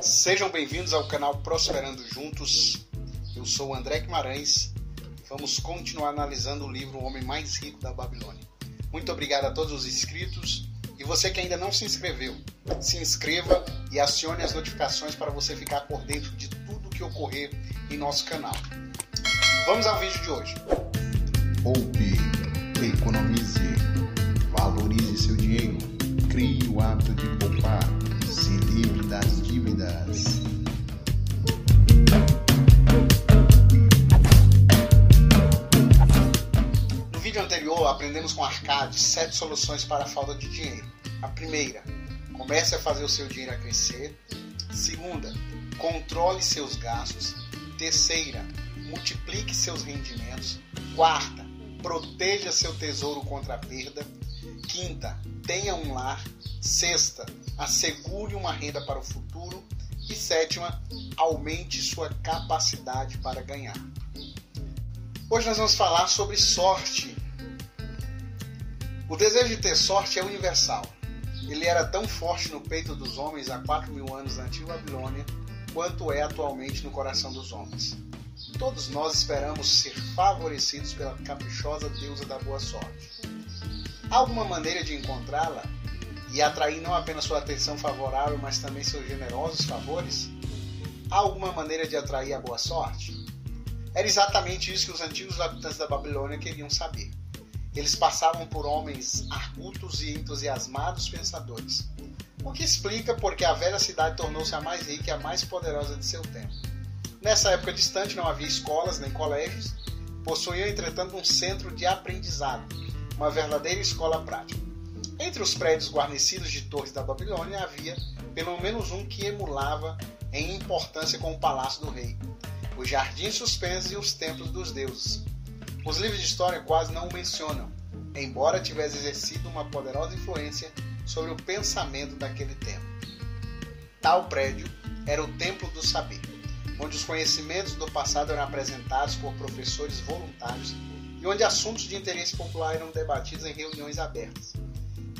Sejam bem-vindos ao canal Prosperando Juntos. Eu sou André Guimarães vamos continuar analisando o livro O Homem Mais Rico da Babilônia. Muito obrigado a todos os inscritos e você que ainda não se inscreveu, se inscreva e acione as notificações para você ficar por dentro de tudo que ocorrer em nosso canal. Vamos ao vídeo de hoje. Poupe, economize, valorize seu dinheiro, crie o hábito de poupar, vídeo anterior, aprendemos com Arcade sete soluções para a falta de dinheiro. A primeira, comece a fazer o seu dinheiro crescer. Segunda, controle seus gastos. Terceira, multiplique seus rendimentos. Quarta, proteja seu tesouro contra a perda. Quinta, tenha um lar. Sexta, assegure uma renda para o futuro. E sétima, aumente sua capacidade para ganhar. Hoje nós vamos falar sobre sorte. O desejo de ter sorte é universal. Ele era tão forte no peito dos homens há 4 mil anos na antiga Babilônia quanto é atualmente no coração dos homens. Todos nós esperamos ser favorecidos pela caprichosa deusa da boa sorte. Há alguma maneira de encontrá-la e atrair não apenas sua atenção favorável, mas também seus generosos favores? Há alguma maneira de atrair a boa sorte? Era exatamente isso que os antigos habitantes da Babilônia queriam saber. Eles passavam por homens argutos e entusiasmados pensadores, o que explica porque a velha cidade tornou-se a mais rica e a mais poderosa de seu tempo. Nessa época distante não havia escolas nem colégios, possuía entretanto um centro de aprendizado, uma verdadeira escola prática. Entre os prédios guarnecidos de torres da Babilônia havia pelo menos um que emulava em importância com o palácio do rei, os jardins suspensos e os templos dos deuses. Os livros de história quase não o mencionam, embora tivesse exercido uma poderosa influência sobre o pensamento daquele tempo. Tal prédio era o Templo do Saber, onde os conhecimentos do passado eram apresentados por professores voluntários e onde assuntos de interesse popular eram debatidos em reuniões abertas.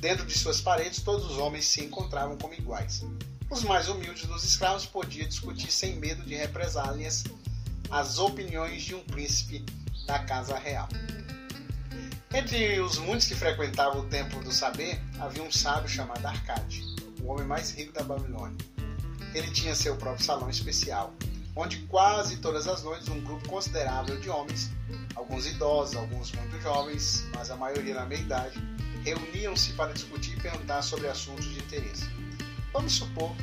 Dentro de suas paredes, todos os homens se encontravam como iguais. Os mais humildes dos escravos podiam discutir sem medo de represálias as opiniões de um príncipe da casa real. Entre os muitos que frequentavam o Templo do Saber, havia um sábio chamado Arcade, o homem mais rico da Babilônia. Ele tinha seu próprio salão especial, onde quase todas as noites um grupo considerável de homens, alguns idosos, alguns muito jovens, mas a maioria na meia idade, reuniam-se para discutir e perguntar sobre assuntos de interesse. Vamos supor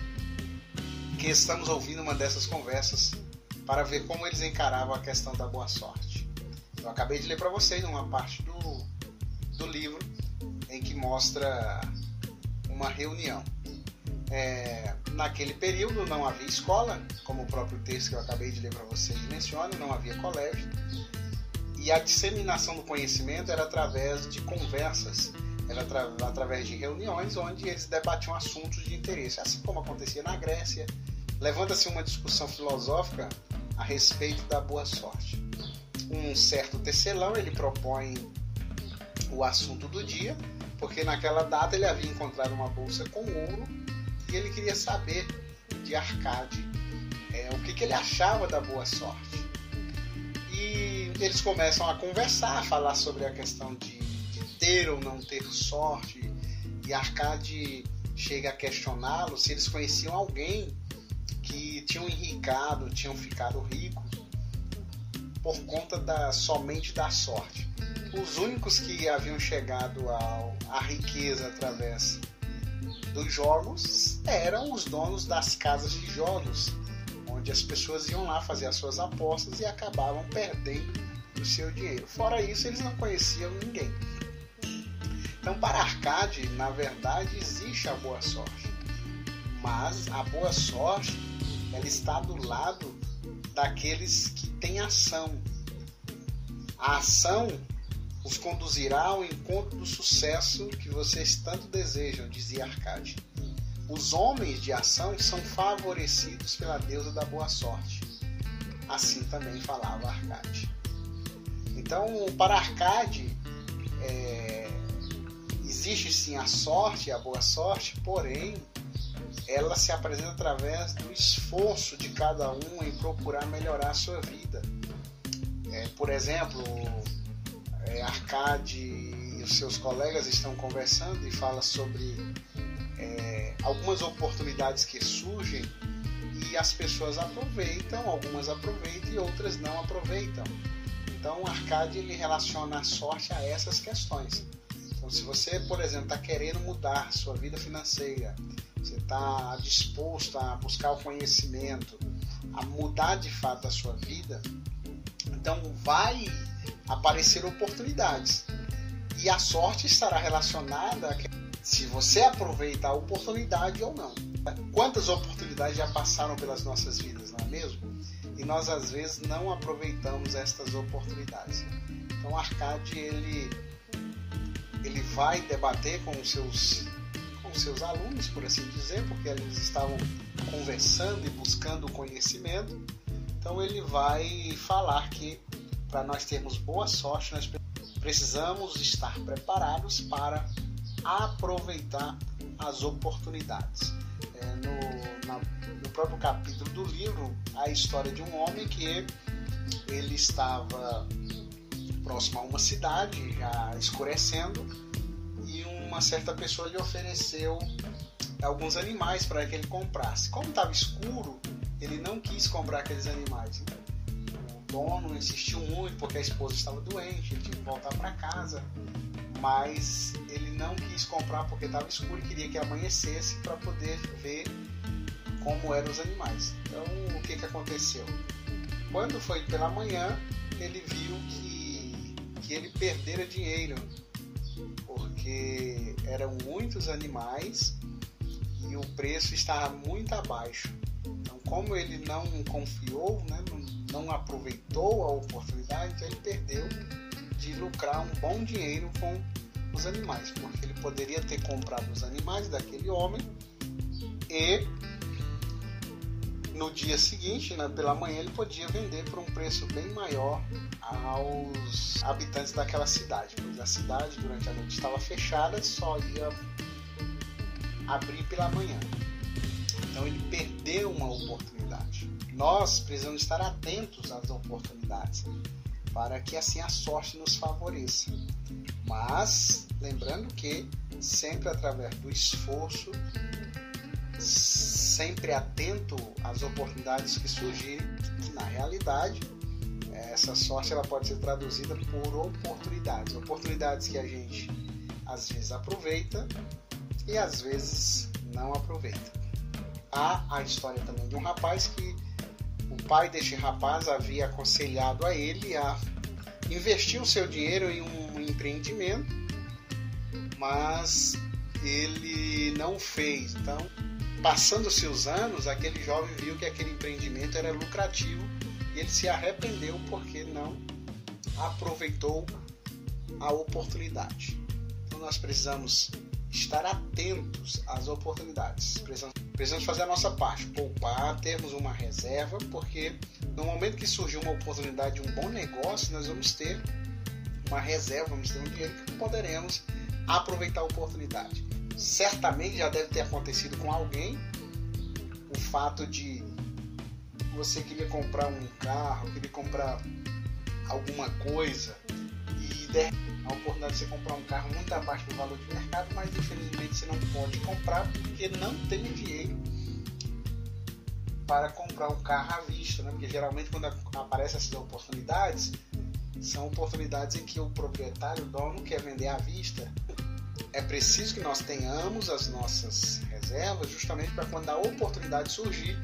que estamos ouvindo uma dessas conversas para ver como eles encaravam a questão da boa sorte. Eu acabei de ler para vocês uma parte do, do livro em que mostra uma reunião. É, naquele período não havia escola, como o próprio texto que eu acabei de ler para vocês menciona, não havia colégio, e a disseminação do conhecimento era através de conversas, era atra através de reuniões onde eles debatiam assuntos de interesse, assim como acontecia na Grécia. Levanta-se uma discussão filosófica a respeito da boa sorte. Um certo tecelão ele propõe o assunto do dia, porque naquela data ele havia encontrado uma bolsa com ouro e ele queria saber de Arcade é, o que, que ele achava da boa sorte. E eles começam a conversar, a falar sobre a questão de, de ter ou não ter sorte, e Arcade chega a questioná-lo se eles conheciam alguém que tinham enricado, tinham ficado ricos por conta da somente da sorte. Os únicos que haviam chegado ao, à riqueza através dos jogos eram os donos das casas de jogos, onde as pessoas iam lá fazer as suas apostas e acabavam perdendo o seu dinheiro. Fora isso, eles não conheciam ninguém. Então, para arcade, na verdade, existe a boa sorte. Mas a boa sorte, ela está do lado daqueles que têm ação. A ação os conduzirá ao encontro do sucesso que vocês tanto desejam, dizia Arcade. Os homens de ação são favorecidos pela deusa da boa sorte. Assim também falava Arcade. Então, para Arcade, é, existe sim a sorte, a boa sorte, porém, ela se apresenta através do esforço de cada um em procurar melhorar a sua vida. É, por exemplo, é, Arcade e os seus colegas estão conversando e fala sobre é, algumas oportunidades que surgem e as pessoas aproveitam, algumas aproveitam e outras não aproveitam. Então, Arcade ele relaciona a sorte a essas questões. Então, se você, por exemplo, está querendo mudar sua vida financeira, você está disposto a buscar o conhecimento, a mudar de fato a sua vida, então vai aparecer oportunidades. E a sorte estará relacionada a se você aproveita a oportunidade ou não. Quantas oportunidades já passaram pelas nossas vidas, não é mesmo? E nós às vezes não aproveitamos estas oportunidades. Então Arcade ele ele vai debater com os seus com seus alunos, por assim dizer, porque eles estavam conversando e buscando conhecimento. Então ele vai falar que para nós termos boa sorte, nós precisamos estar preparados para aproveitar as oportunidades. É, no, na, no próprio capítulo do livro, a história de um homem que ele estava próximo a uma cidade, já escurecendo, uma certa pessoa lhe ofereceu alguns animais para que ele comprasse. Como estava escuro, ele não quis comprar aqueles animais. O dono insistiu muito porque a esposa estava doente, ele tinha que voltar para casa, mas ele não quis comprar porque estava escuro e queria que amanhecesse para poder ver como eram os animais. Então, o que, que aconteceu? Quando foi pela manhã, ele viu que que ele perdera dinheiro, porque eram muitos animais e o preço estava muito abaixo. Então, como ele não confiou, né, não, aproveitou a oportunidade, ele perdeu de lucrar um bom dinheiro com os animais, porque ele poderia ter comprado os animais daquele homem e no dia seguinte, né, pela manhã, ele podia vender por um preço bem maior aos habitantes daquela cidade, pois a cidade durante a noite estava fechada, só ia abrir pela manhã. Então ele perdeu uma oportunidade. Nós precisamos estar atentos às oportunidades para que assim a sorte nos favoreça. Mas lembrando que sempre através do esforço sempre atento às oportunidades que surgirem. Na realidade, essa sorte ela pode ser traduzida por oportunidades, oportunidades que a gente às vezes aproveita e às vezes não aproveita. Há a história também de um rapaz que o pai deste rapaz havia aconselhado a ele a investir o seu dinheiro em um empreendimento, mas ele não fez. Então, Passando-se os anos, aquele jovem viu que aquele empreendimento era lucrativo ele se arrependeu porque não aproveitou a oportunidade. Então nós precisamos estar atentos às oportunidades. Precisamos, precisamos fazer a nossa parte, poupar, termos uma reserva, porque no momento que surgir uma oportunidade de um bom negócio, nós vamos ter uma reserva, vamos ter um dinheiro que poderemos aproveitar a oportunidade certamente já deve ter acontecido com alguém o fato de você queria comprar um carro, queria comprar alguma coisa e der a oportunidade de você comprar um carro muito abaixo do valor de mercado, mas infelizmente você não pode comprar porque não tem dinheiro para comprar um carro à vista, né? porque geralmente quando aparecem essas oportunidades são oportunidades em que o proprietário, o dono, quer vender à vista é preciso que nós tenhamos as nossas reservas justamente para quando a oportunidade surgir,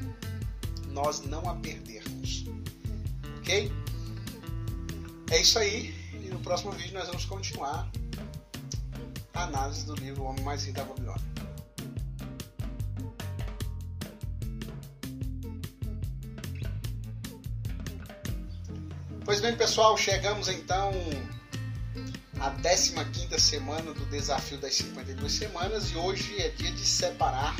nós não a perdermos. Ok? É isso aí. E no próximo vídeo nós vamos continuar a análise do livro O Homem Mais Rico da Babilônia. Pois bem, pessoal, chegamos então a 15 semana do desafio das 52 semanas e hoje é dia de separar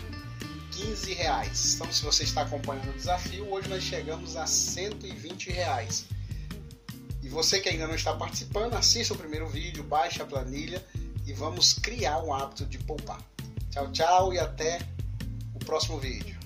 15 reais. Então, se você está acompanhando o desafio, hoje nós chegamos a 120 reais. E você que ainda não está participando, assista o primeiro vídeo, baixe a planilha e vamos criar um hábito de poupar. Tchau, tchau e até o próximo vídeo.